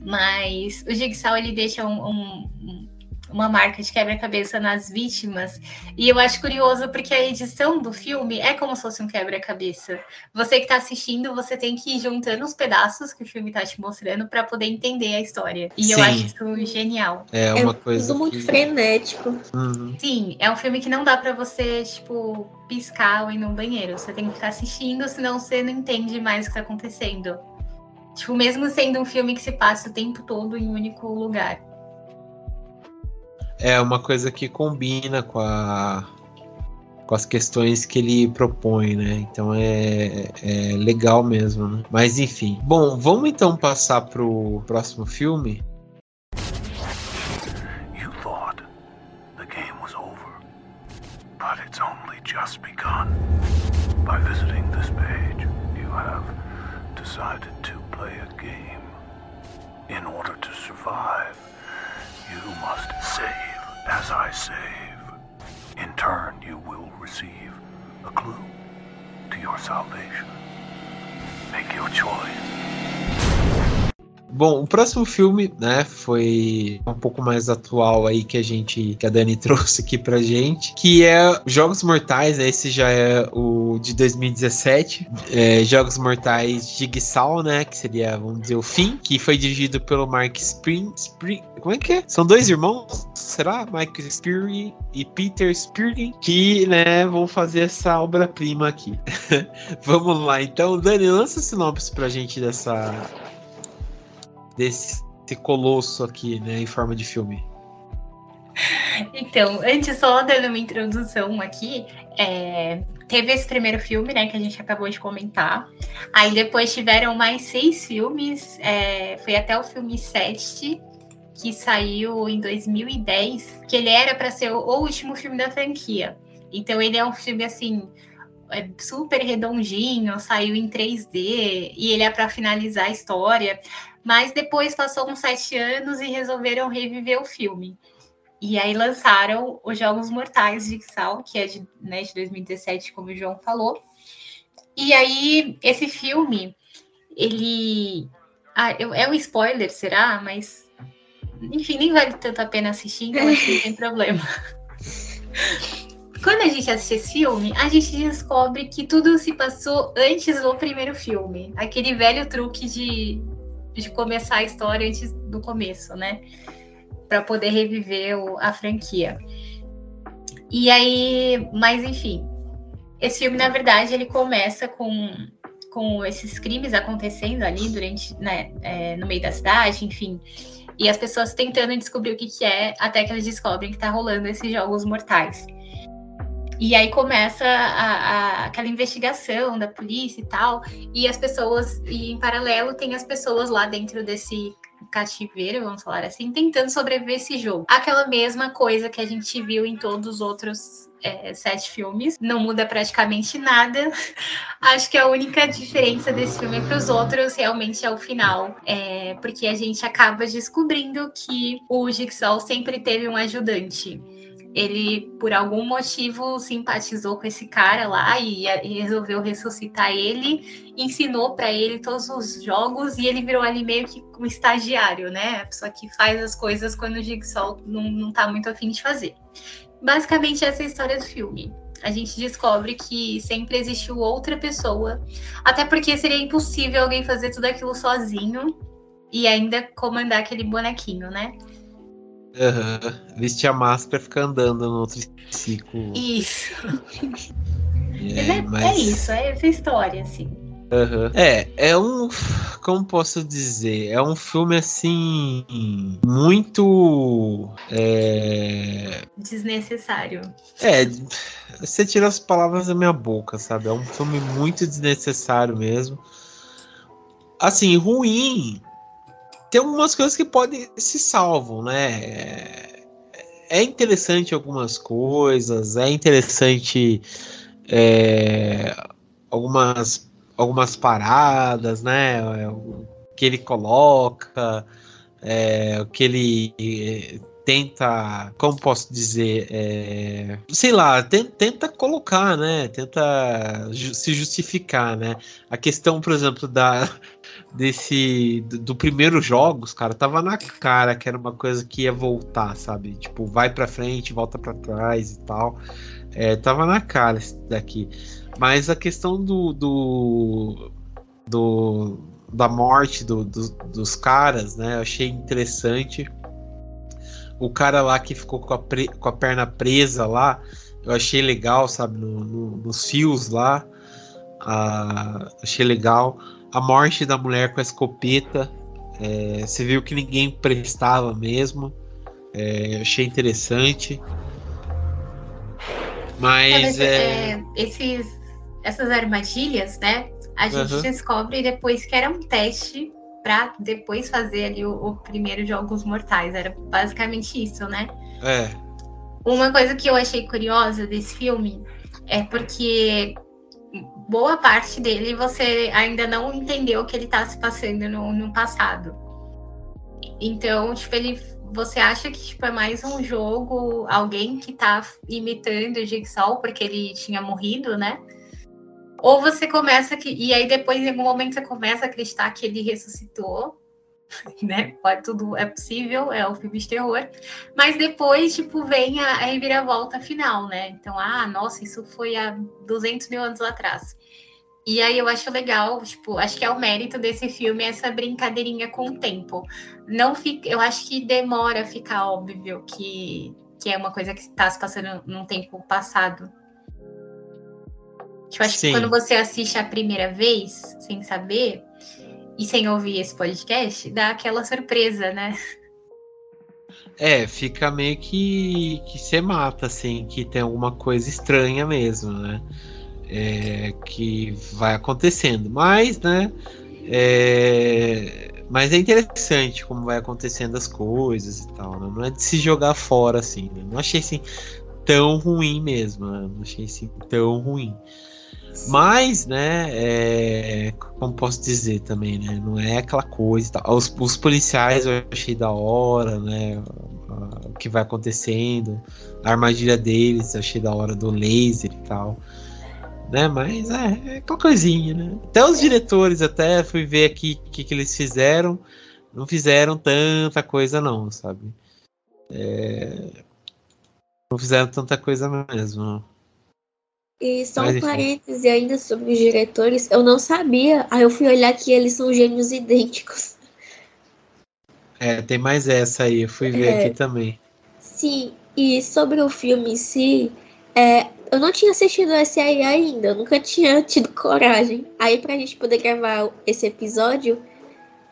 mas o Jigsaw ele deixa um- um- uma marca de quebra-cabeça nas vítimas. E eu acho curioso porque a edição do filme é como se fosse um quebra-cabeça. Você que está assistindo, você tem que ir juntando os pedaços que o filme está te mostrando para poder entender a história. E eu Sim. acho isso genial. É É uma coisa. tudo muito que... frenético. Uhum. Sim, é um filme que não dá para você, tipo, piscar ou ir no banheiro. Você tem que ficar assistindo, senão você não entende mais o que tá acontecendo. Tipo, mesmo sendo um filme que se passa o tempo todo em um único lugar. É uma coisa que combina com a com as questões que ele propõe, né? Então é, é legal mesmo, né? Mas enfim. Bom, vamos então passar pro próximo filme. Próximo filme, né, foi um pouco mais atual aí que a gente, que a Dani trouxe aqui pra gente, que é Jogos Mortais, né, esse já é o de 2017, é, Jogos Mortais Jigsaw, né, que seria, vamos dizer, o fim, que foi dirigido pelo Mark Spring, Spring como é que é? São dois irmãos, será? Mike Speary e Peter Spearlin, que, né, vão fazer essa obra-prima aqui. Vamos lá, então, Dani, lança sinopse pra gente dessa desse colosso aqui, né, em forma de filme. Então, antes só dando uma introdução aqui, é, teve esse primeiro filme, né, que a gente acabou de comentar. Aí depois tiveram mais seis filmes, é, foi até o filme 7, que saiu em 2010, que ele era para ser o, último filme da franquia. Então ele é um filme assim é super redondinho, saiu em 3D e ele é para finalizar a história. Mas depois passou uns sete anos e resolveram reviver o filme. E aí lançaram os Jogos Mortais de Jigsaw, que é de, né, de 2017, como o João falou. E aí, esse filme, ele. Ah, é um spoiler, será? Mas. Enfim, nem vale tanto a pena assistir, então acho que não tem problema. Quando a gente assiste esse filme, a gente descobre que tudo se passou antes do primeiro filme. Aquele velho truque de, de começar a história antes do começo, né? Para poder reviver o- a franquia. E aí, mas enfim, esse filme, na verdade, ele começa com, com esses crimes acontecendo ali durante, né, é, no meio da cidade, enfim. E as pessoas tentando descobrir o que, que é, até que eles descobrem que tá rolando esses jogos mortais. E aí começa a, a, aquela investigação da polícia e tal, e as pessoas, e em paralelo tem as pessoas lá dentro desse cativeiro, vamos falar assim, tentando sobreviver esse jogo. Aquela mesma coisa que a gente viu em todos os outros é, sete filmes, não muda praticamente nada. Acho que a única diferença desse filme para os outros realmente é o final, é, porque a gente acaba descobrindo que o Jigsaw sempre teve um ajudante ele, por algum motivo, simpatizou com esse cara lá e, e resolveu ressuscitar ele, ensinou para ele todos os jogos e ele virou ali meio que um estagiário, né? A pessoa que faz as coisas quando o Jigsaw não, não tá muito afim de fazer. Basicamente, essa é a história do filme. A gente descobre que sempre existiu outra pessoa, até porque seria impossível alguém fazer tudo aquilo sozinho e ainda comandar aquele bonequinho, né? Uhum. Vestir a máscara e ficar andando no outro ciclo. Isso. É, é, mas... é isso, é essa história, assim. Uhum. É, é um. Como posso dizer? É um filme assim. Muito. É... Desnecessário. É, você tira as palavras da minha boca, sabe? É um filme muito desnecessário mesmo. Assim, ruim tem algumas coisas que podem se salvam, né? É, é interessante algumas coisas, é interessante é, algumas algumas paradas, né? O que ele coloca, é, o que ele tenta, como posso dizer, é, sei lá, tenta, colocar, né? Tenta se justificar, né? A questão, por exemplo, da desse do, do primeiro jogos, cara, tava na cara que era uma coisa que ia voltar, sabe? Tipo, vai para frente, volta para trás e tal. É, tava na cara esse daqui. Mas a questão do, do, do da morte do, do, dos caras, né? Eu achei interessante. O cara lá que ficou com a, pre, com a perna presa lá, eu achei legal, sabe? No, no, nos fios lá. Ah, achei legal a morte da mulher com a escopeta. É, você viu que ninguém prestava mesmo. É, achei interessante. Mas é, é... esses, essas armadilhas, né? A gente uhum. descobre depois que era um teste para depois fazer ali o, o, primeiro Jogos Mortais. Era basicamente isso, né? É. Uma coisa que eu achei curiosa desse filme é porque boa parte dele você ainda não entendeu o que ele está se passando no, no passado. Então, tipo, ele, você acha que tipo, é mais um jogo, alguém que está imitando o Jigsaw porque ele tinha morrido, né? Ou você começa que. E aí depois, em algum momento, você começa a acreditar que ele ressuscitou né? Pode tudo é possível, é o filme de terror. Mas depois, tipo, vem a, a reviravolta final, né? Então, ah, nossa, isso foi há 200 mil anos atrás. E aí eu acho legal, tipo, acho que é o mérito desse filme essa brincadeirinha com o tempo. Não fica, eu acho que demora a ficar óbvio que, que é uma coisa que está se passando num tempo passado. Tipo, acho Sim. que quando você assiste a primeira vez, sem saber, e sem ouvir esse podcast, dá aquela surpresa, né? É, fica meio que que você mata, assim, que tem alguma coisa estranha mesmo, né? É, que vai acontecendo. Mas, né? É, mas é interessante como vai acontecendo as coisas e tal. Né? Não é de se jogar fora assim. Né? Não achei assim tão ruim mesmo. Né? Não achei assim tão ruim. Mas, né, é, como posso dizer também, né, não é aquela coisa. Os, os policiais eu achei da hora, né, o que vai acontecendo, a armadilha deles eu achei da hora do laser e tal. Né, mas é, é aquela coisinha, né? Até os diretores, até fui ver aqui o que, que eles fizeram, não fizeram tanta coisa não, sabe? É, não fizeram tanta coisa mesmo. E só um parêntese ainda sobre os diretores, eu não sabia. Aí eu fui olhar que eles são gêmeos idênticos. É, tem mais essa aí, eu fui ver é, aqui também. Sim, E sobre o filme em si, é, eu não tinha assistido esse aí ainda, eu nunca tinha tido coragem. Aí, pra gente poder gravar esse episódio,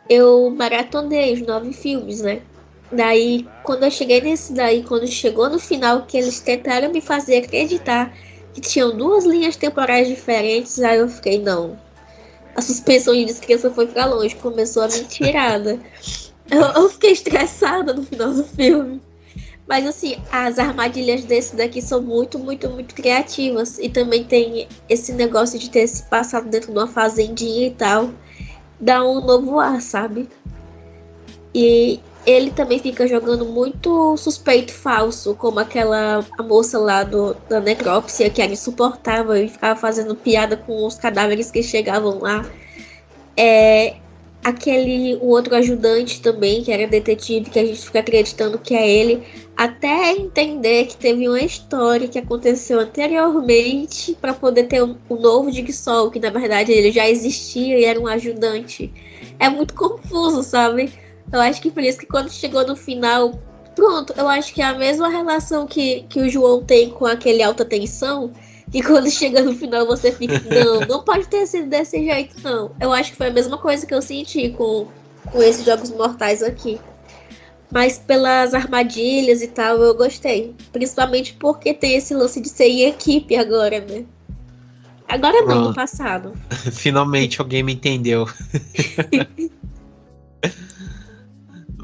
eu maratonei os nove filmes, né? Daí, quando eu cheguei nesse daí, quando chegou no final, que eles tentaram me fazer acreditar que tinham duas linhas temporais diferentes, aí eu fiquei, não. A suspensão de descrença foi pra longe, começou a mentirada. eu, eu fiquei estressada no final do filme. Mas assim, as armadilhas desse daqui são muito, muito, muito criativas. E também tem esse negócio de ter se passado dentro de uma fazendinha e tal. Dá um novo ar, sabe? E ele também fica jogando muito suspeito falso, como aquela moça lá do, da necrópsia, que era insuportável e ficava fazendo piada com os cadáveres que chegavam lá. É, aquele o outro ajudante também, que era detetive, que a gente fica acreditando que é ele, até entender que teve uma história que aconteceu anteriormente para poder ter um, um novo Jigsaw, que na verdade ele já existia e era um ajudante. É muito confuso, sabe? Eu acho que por isso que quando chegou no final, pronto, eu acho que é a mesma relação que, que o João tem com aquele alta tensão, que quando chega no final você fica, não, não pode ter sido desse jeito, não. Eu acho que foi a mesma coisa que eu senti com, com esses jogos mortais aqui. Mas pelas armadilhas e tal, eu gostei. Principalmente porque tem esse lance de ser em equipe agora, né? Agora não, no passado. Finalmente alguém me entendeu.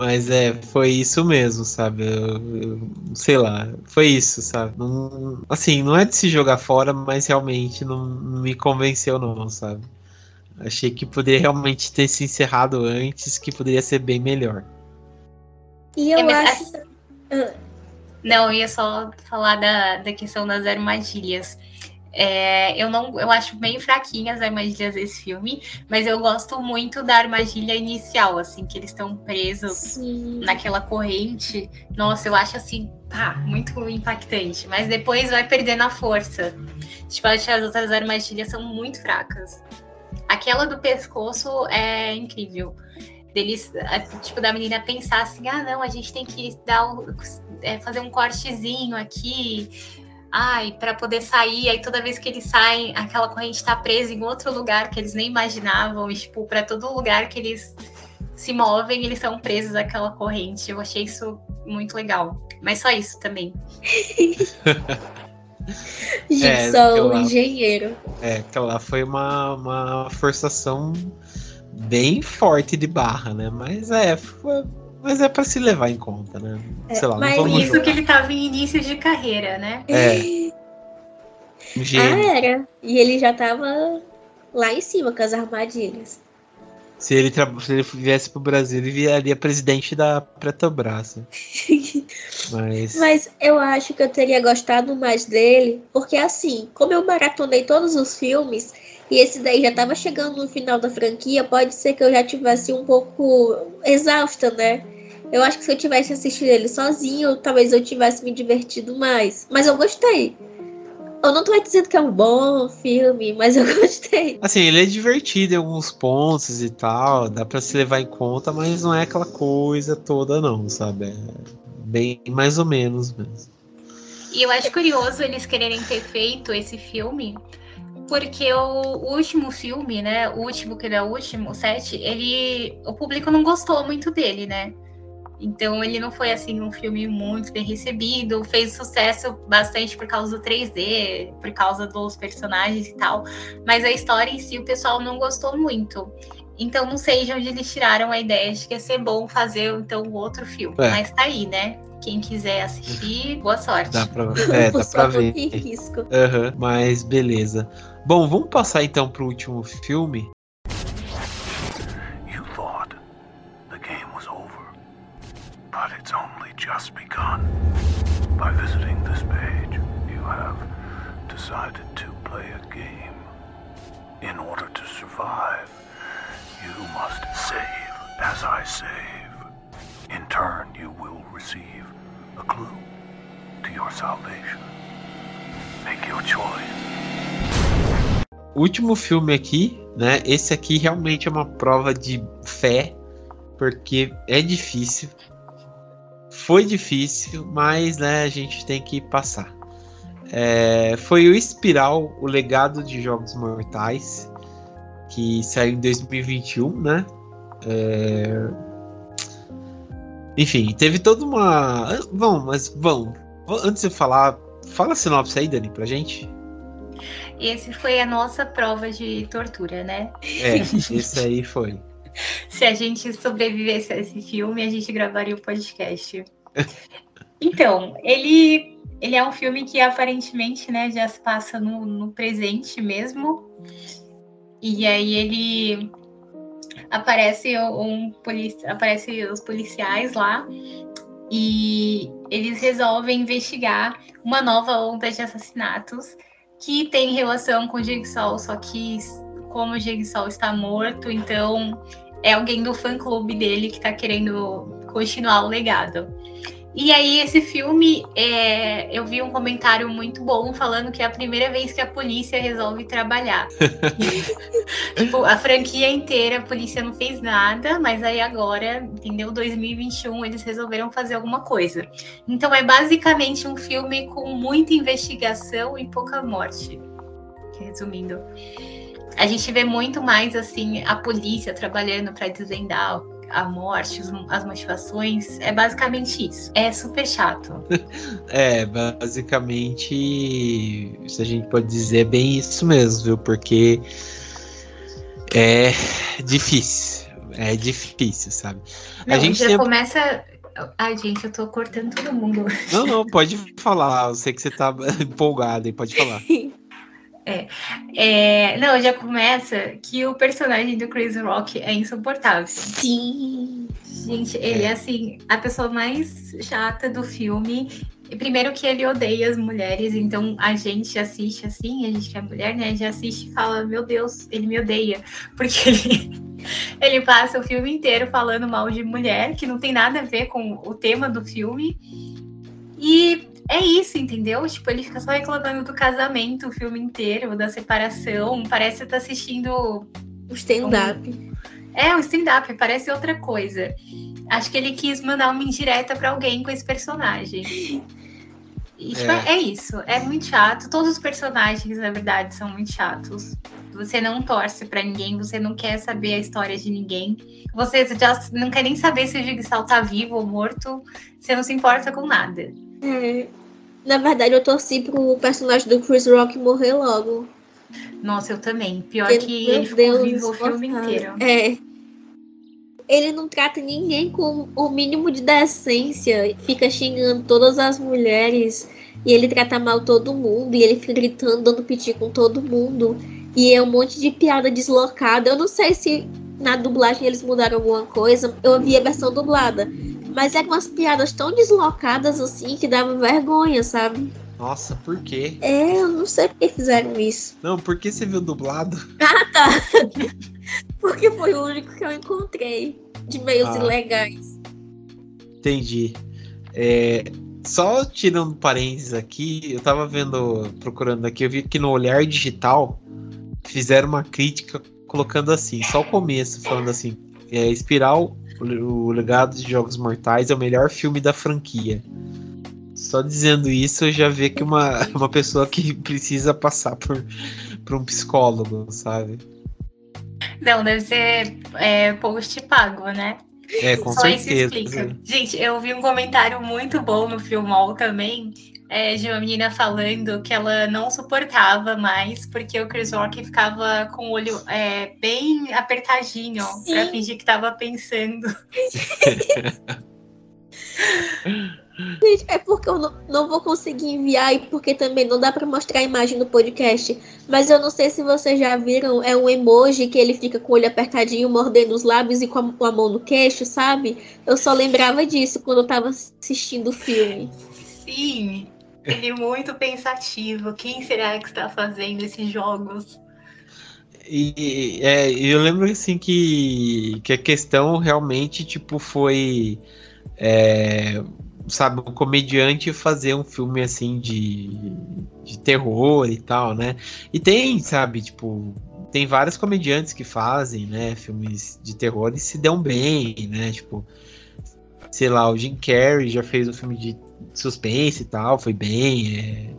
Mas é, foi isso mesmo, sabe? Eu, eu, sei lá, foi isso, sabe? Não, assim, não é de se jogar fora, mas realmente não, não me convenceu, não, sabe? Achei que poderia realmente ter se encerrado antes, que poderia ser bem melhor. E eu é, acho. Ah. Não, eu ia só falar da, da questão das armadilhas. É, eu não, eu acho bem fraquinhas as armadilhas desse filme, mas eu gosto muito da armadilha inicial, assim, que eles estão presos Sim. naquela corrente. Nossa, eu acho assim, pá, muito impactante. Mas depois vai perdendo a força. Tipo, acho que as outras armadilhas são muito fracas. Aquela do pescoço é incrível. Deles, tipo, da menina pensar assim, ah, não, a gente tem que dar é, fazer um cortezinho aqui ai, para poder sair, aí toda vez que eles saem, aquela corrente está presa em outro lugar que eles nem imaginavam, e, tipo, para todo lugar que eles se movem, eles são presos àquela corrente. Eu achei isso muito legal. Mas só isso também. Gibson, é, engenheiro. É, aquela foi uma, uma forçação bem forte de barra, né? Mas é, foi, mas é para se levar em conta, né? É, Sei lá, mas não isso que ele tava em início de carreira, né? É. ah, era. E ele já tava lá em cima com as armadilhas. Se ele, se ele viesse pro Brasil, ele viraria presidente da Petrobras. Né? Mas... Mas eu acho que eu teria gostado mais dele, porque assim, como eu maratonei todos os filmes, e esse daí já tava chegando no final da franquia, pode ser que eu já tivesse um pouco exausta, né? Eu acho que se eu tivesse assistido ele sozinho, talvez eu tivesse me divertido mais. Mas eu gostei. Eu não tô dizendo que é um bom filme, mas eu gostei. Assim, ele é divertido em alguns pontos e tal, dá para se levar em conta, mas não é aquela coisa toda não, sabe? É bem mais ou menos mesmo. E eu acho curioso eles quererem ter feito esse filme, porque o último filme, né, o último que ele é o último, o 7, ele o público não gostou muito dele, né? Então ele não foi assim um filme muito bem recebido, fez sucesso bastante por causa do 3D, por causa dos personagens e tal, mas a história em si o pessoal não gostou muito. Então não sei de onde eles tiraram a ideia de que ia ser bom fazer então outro filme, é. mas tá aí, né? Quem quiser assistir, boa sorte. Dá pra, é, dá pra ver. Risco. Uhum, mas beleza. Bom, vamos passar então pro último filme, just begun. By visiting this page, you have decided to play a game. In order to survive, you must save as I save. In turn, you will receive a clue to your salvation. Make your choice. Último filme aqui, né? Esse aqui realmente é uma prova de fé, porque é difícil Foi difícil, mas né, a gente tem que passar. É, foi o Espiral, o legado de Jogos Mortais, que saiu em 2021, né? É... Enfim, teve toda uma. Vamos, mas vamos. Antes de falar, fala a sinopse aí, Dani, pra gente. Esse foi a nossa prova de tortura, né? É, esse aí foi. Se a gente sobrevivesse a esse filme, a gente gravaria o podcast. Então, ele, ele é um filme que aparentemente né, já se passa no, no presente mesmo. E aí ele aparece um policia, aparece os policiais lá e eles resolvem investigar uma nova onda de assassinatos que tem relação com o Jigsaw, só que como o Jigsaw está morto, então é alguém do fã clube dele que está querendo continuar o legado. E aí, esse filme, é, eu vi um comentário muito bom falando que é a primeira vez que a polícia resolve trabalhar. tipo, a franquia inteira, a polícia não fez nada, mas aí agora, entendeu? 2021, eles resolveram fazer alguma coisa. Então, é basicamente um filme com muita investigação e pouca morte. Resumindo. A gente vê muito mais, assim, a polícia trabalhando para desvendar a morte, as motivações. É basicamente isso. É super chato. é, basicamente, se a gente pode dizer, é bem isso mesmo, viu? Porque é difícil. É difícil, sabe? Não, a gente já sempre... começa. Ai, gente, eu tô cortando todo mundo. Não, não, pode falar. Eu sei que você tá empolgada e pode falar. É. é. Não, já começa que o personagem do Chris Rock é insuportável. Sim. Gente, ele é assim, a pessoa mais chata do filme. Primeiro que ele odeia as mulheres, então a gente assiste assim, a gente que é mulher, né? A gente assiste e fala, meu Deus, ele me odeia. Porque ele, ele passa o filme inteiro falando mal de mulher, que não tem nada a ver com o tema do filme. E é isso, entendeu? Tipo, ele fica só reclamando do casamento o filme inteiro, da separação. Parece que tá assistindo. O stand-up. Um... É, o stand-up, parece outra coisa. Acho que ele quis mandar uma indireta para alguém com esse personagem. E, tipo, é. é. isso, é muito chato. Todos os personagens, na verdade, são muito chatos. Você não torce para ninguém, você não quer saber a história de ninguém. Você já não quer nem saber se o Jigsaw tá vivo ou morto. Você não se importa com nada. É, na verdade, eu torci pro personagem do Chris Rock morrer logo. Nossa, eu também. Pior que, que ele ficou Deus, vivo o filme inteiro. É. Ele não trata ninguém com o mínimo de decência. Fica xingando todas as mulheres. E ele trata mal todo mundo. E ele fica gritando, dando piti com todo mundo. E é um monte de piada deslocada. Eu não sei se na dublagem eles mudaram alguma coisa. Eu ouvi a versão dublada. Mas eram umas piadas tão deslocadas assim que dava vergonha, sabe? Nossa, por quê? É, eu não sei por que fizeram isso. Não, por que você viu dublado? Ah, tá. Porque foi o único que eu encontrei de meios ah, ilegais. Entendi. É, só tirando parênteses aqui, eu tava vendo, procurando aqui, eu vi que no Olhar Digital fizeram uma crítica colocando assim, só o começo, falando assim, é, Espiral o Legado de Jogos Mortais é o melhor filme da franquia. Só dizendo isso, eu já vê que uma, uma pessoa que precisa passar por, por um psicólogo, sabe? Não, deve ser é, post pago, né? É, com Só certeza. Isso explica. Gente, eu vi um comentário muito bom no Filmol também, é, de uma menina falando que ela não suportava mais porque o Chris Rock ficava com o olho é, bem apertadinho para fingir que estava pensando. Gente, é porque eu não, não, vou conseguir enviar e porque também não dá para mostrar a imagem no podcast. Mas eu não sei se vocês já viram, é um emoji que ele fica com o olho apertadinho, mordendo os lábios e com a, com a mão no queixo, sabe? Eu só lembrava disso quando eu tava assistindo o filme. Sim, ele é muito pensativo. Quem será que está fazendo esses jogos? E é, eu lembro assim que, que a questão realmente tipo foi é, sabe, um comediante fazer um filme assim de, de terror e tal, né? E tem, sabe, tipo, tem vários comediantes que fazem, né, filmes de terror e se dão bem, né? Tipo, sei lá, o Jim Carrey já fez um filme de suspense e tal, foi bem. é,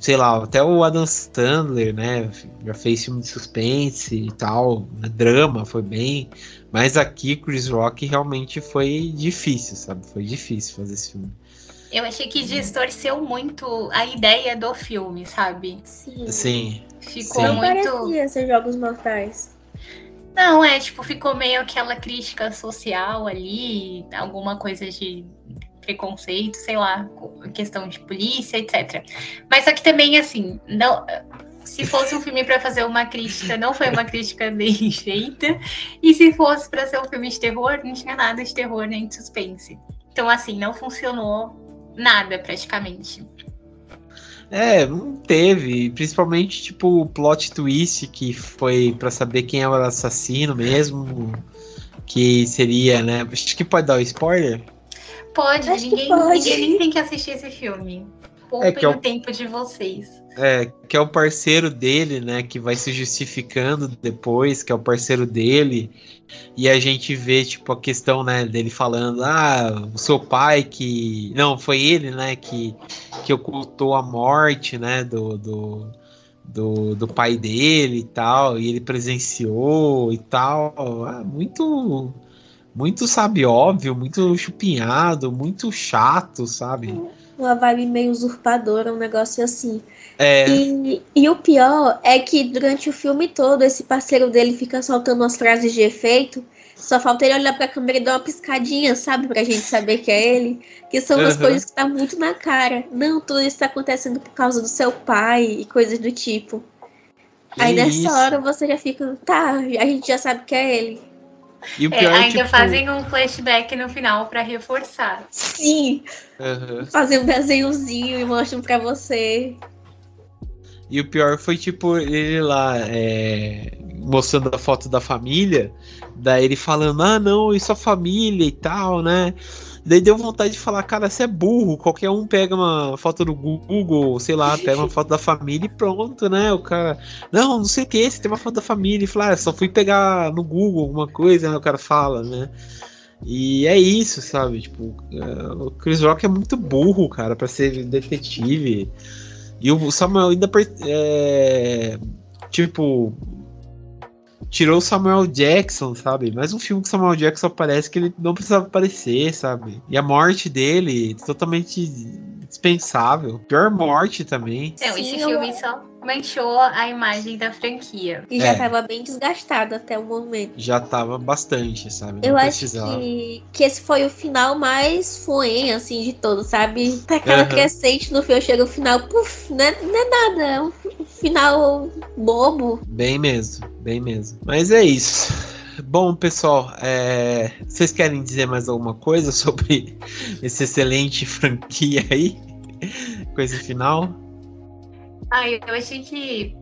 sei lá, até o Adam Sandler, né? Já fez filme de suspense e tal, né, drama, foi bem. Mas aqui, Chris Rock realmente foi difícil, sabe? Foi difícil fazer esse filme. Eu achei que distorceu muito a ideia do filme, sabe? Sim. Sim. Ficou Sim. Não muito. parecia ser Jogos Mortais. Não, é, tipo, ficou meio aquela crítica social ali, alguma coisa de preconceito, sei lá, questão de polícia, etc. Mas só que também, assim, não. Se fosse um filme para fazer uma crítica, não foi uma crítica bem feita. E se fosse para ser um filme de terror, não tinha nada de terror nem de suspense. Então, assim, não funcionou nada praticamente. É, não teve. Principalmente, tipo, o plot twist que foi pra saber quem é o assassino mesmo. Que seria, né? Acho que pode dar o spoiler. Pode, Acho que ninguém, pode. ninguém nem tem que assistir esse filme. Poupem que é o- o tempo de vocês. É, que é o parceiro dele, né? Que vai se justificando depois, que é o parceiro dele. E a gente vê, tipo, a questão, né, dele falando, ah, o seu pai que. Não, foi ele, né, que, que ocultou a morte, né, do, do, do, do pai dele e tal. E ele presenciou e tal. Ah, muito. Muito, sabe, óbvio, muito chupinhado, muito chato, sabe? Uma vibe meio usurpadora, um negócio assim. É, E, e o pior é que durante o filme todo, esse parceiro dele fica soltando umas frases de efeito. Só falta ele olhar pra câmera e dar uma piscadinha, sabe? Pra gente saber que é ele. Que são umas Uhum. coisas que tá muito na cara. Não, tudo isso tá acontecendo por causa do seu pai e coisas do tipo. que Aí nessa isso. hora você já fica, tá, a gente já sabe que é ele. E o É, pior, ainda tipo, fazem um flashback no final pra reforçar. Sim, aham. fazer um desenhozinho e mostram pra você. E o pior foi, tipo, ele lá é, mostrando a foto da família, daí ele falando, ah, não, isso é família e tal, né? Daí deu vontade de falar, cara, você é burro, qualquer um pega uma foto do Google, sei lá, pega uma foto da família e pronto, né? O cara, não, não sei o que, você tem uma foto da família, e fala, ah, só fui pegar no Google alguma coisa, né? O cara fala, né? E é isso, sabe? Tipo, é, o Chris Rock é muito burro, cara, pra ser detetive. E o Samuel ainda. É, tipo. Tirou o Samuel Jackson, sabe? Mais um filme que o Samuel Jackson aparece que ele não precisava aparecer, sabe? E a morte dele, totalmente dispensável. Pior morte também. Então, Sim, esse eu- filme só manchou a imagem da franquia. E já É. tava bem desgastado até o momento. Já tava bastante, sabe? Não Eu acho precisava. que, que esse foi o final mais fuem, assim, de todos, sabe? Pra cada Aham. crescente no filme chega o final, puf, não é, não é nada, é um fi- final bobo. Bem mesmo, bem mesmo. Mas é isso. Bom, pessoal, é, vocês querem dizer mais alguma coisa sobre esse excelente franquia aí? Coisa final? Ai, eu achei que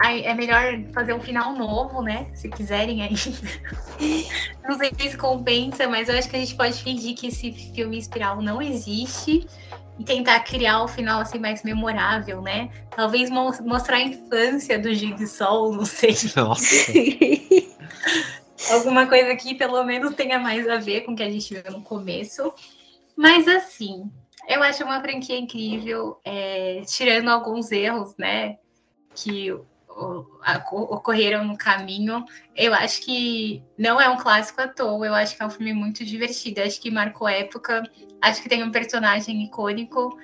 é melhor fazer um final novo, né? Se quiserem ainda. Não sei se compensa, mas eu acho que a gente pode fingir que esse filme Espiral não existe e tentar criar o final assim mais memorável, né? Talvez mo- mostrar a infância do Jigsaw, não sei. Nossa. Alguma coisa que pelo menos tenha mais a ver com o que a gente viu no começo. Mas assim, eu acho uma franquia incrível, é, tirando alguns erros, né? Que o- ocorreram no caminho. Eu acho que não é um clássico à toa, eu acho que é um filme muito divertido, acho que marcou época, acho que tem um personagem icônico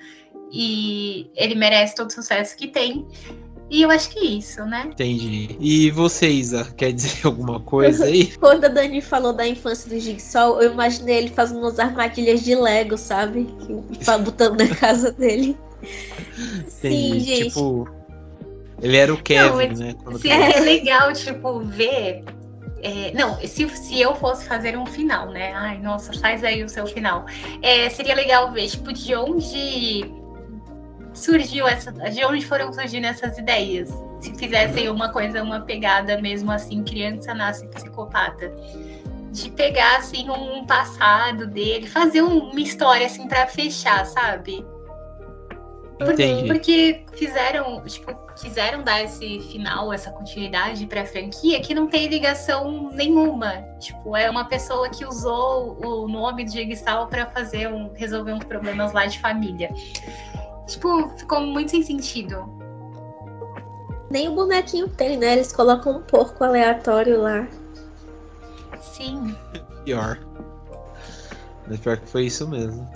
e ele merece todo o sucesso que tem. E eu acho que é isso, né? Entendi. E você, Isa, quer dizer alguma coisa aí? Quando a Dani falou da infância do Jigsaw, eu imaginei ele fazendo umas armadilhas de Lego, sabe? Que- fa- Botando na casa dele. Sim, Entendi. gente. Tipo, ele era o Kevin, Não, né? Quando Seria legal, tipo, ver. é, não, se, se eu fosse fazer um final, né? Ai, nossa, faz aí o seu final. É, seria legal ver, tipo, de onde surgiu essa. De onde foram surgindo essas ideias. Se fizessem uma coisa, uma pegada mesmo assim, criança nasce psicopata. De pegar, assim, um passado dele, fazer um- uma história, assim, pra fechar, sabe? Entendi. Porque fizeram, tipo, quiseram dar esse final, essa continuidade pra franquia que não tem ligação nenhuma. Tipo, é uma pessoa que usou o nome de Jigsaw pra fazer um, resolver uns problemas lá de família. Tipo, ficou muito sem sentido. Nem o bonequinho tem, né? Eles colocam um porco aleatório lá. Sim. Pior. Mas pior que foi isso mesmo.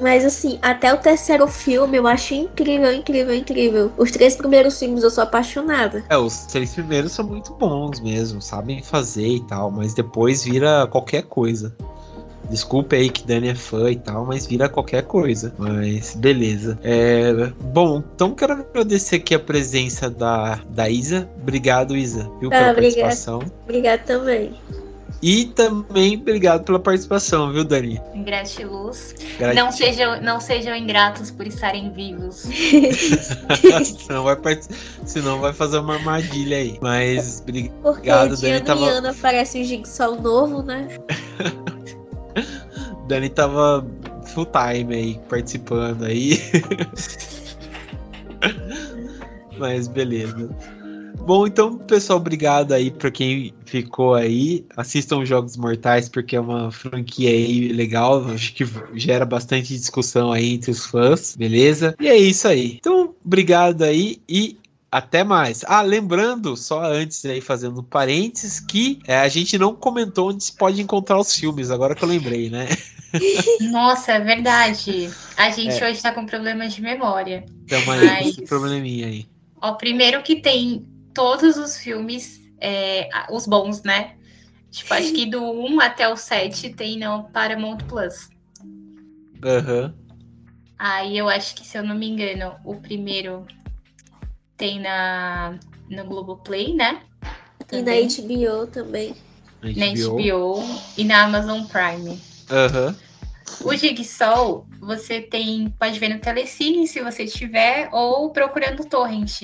Mas assim, até o terceiro filme eu acho incrível, incrível, incrível. Os três primeiros filmes eu sou apaixonada. É, os três primeiros são muito bons mesmo, sabem fazer e tal, mas depois vira qualquer coisa. Desculpe aí que Dani é fã e tal, mas vira qualquer coisa. Mas beleza. É, bom, então quero agradecer aqui a presença da, da Isa. Obrigado, Isa, viu, Ah, pela obrigada. participação. Obrigada também. E também obrigado pela participação, viu, Dani? Gratiluz. Gra- Não sejam, não sejam ingratos por estarem vivos. senão, vai part... senão vai fazer uma armadilha aí. Mas bri- Porque Obrigado, de Dani, tava- ano aparece um Jigsaw novo, né? Dani tava full time aí, participando aí. Mas beleza. Bom, então, pessoal, obrigado aí pra quem ficou aí. Assistam os Jogos Mortais, porque é uma franquia aí legal. Acho que gera bastante discussão aí entre os fãs, beleza? E é isso aí. Então, obrigado aí e até mais. Ah, lembrando, só antes aí, fazendo parênteses, que é, a gente não comentou onde se pode encontrar os filmes, agora que eu lembrei, né? Nossa, é verdade. A gente É. hoje tá com problemas de memória. Tamo aí, Mas- esse probleminha aí. Ó, primeiro que tem todos os filmes, é, os bons, né? Tipo, acho que do 1 até o 7 tem no Paramount Plus. Aham. Aí eu acho que, se eu não me engano, o primeiro tem na, no Globoplay, né? E na Também. HBO também. na HBO e na Amazon Prime. Aham. O Jigsaw, você tem, pode ver no Telecine se você tiver, ou procurando Torrent.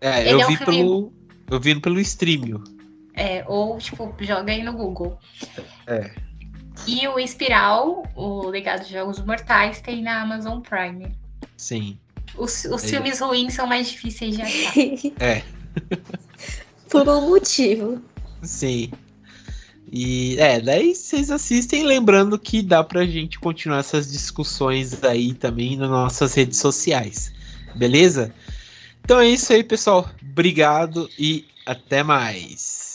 É, Ele eu é um vi filme- pelo. Eu vi pelo streamio. É, ou, tipo, joga aí no Google. É. E o Espiral, o Legado de Jogos Mortais, tem na Amazon Prime. Sim. Os, os Aí. filmes ruins são mais difíceis de achar. É. Por um motivo. Sim. E é, daí vocês assistem, lembrando que dá pra gente continuar essas discussões aí também nas nossas redes sociais. Beleza? Então é isso aí, pessoal. Obrigado e até mais.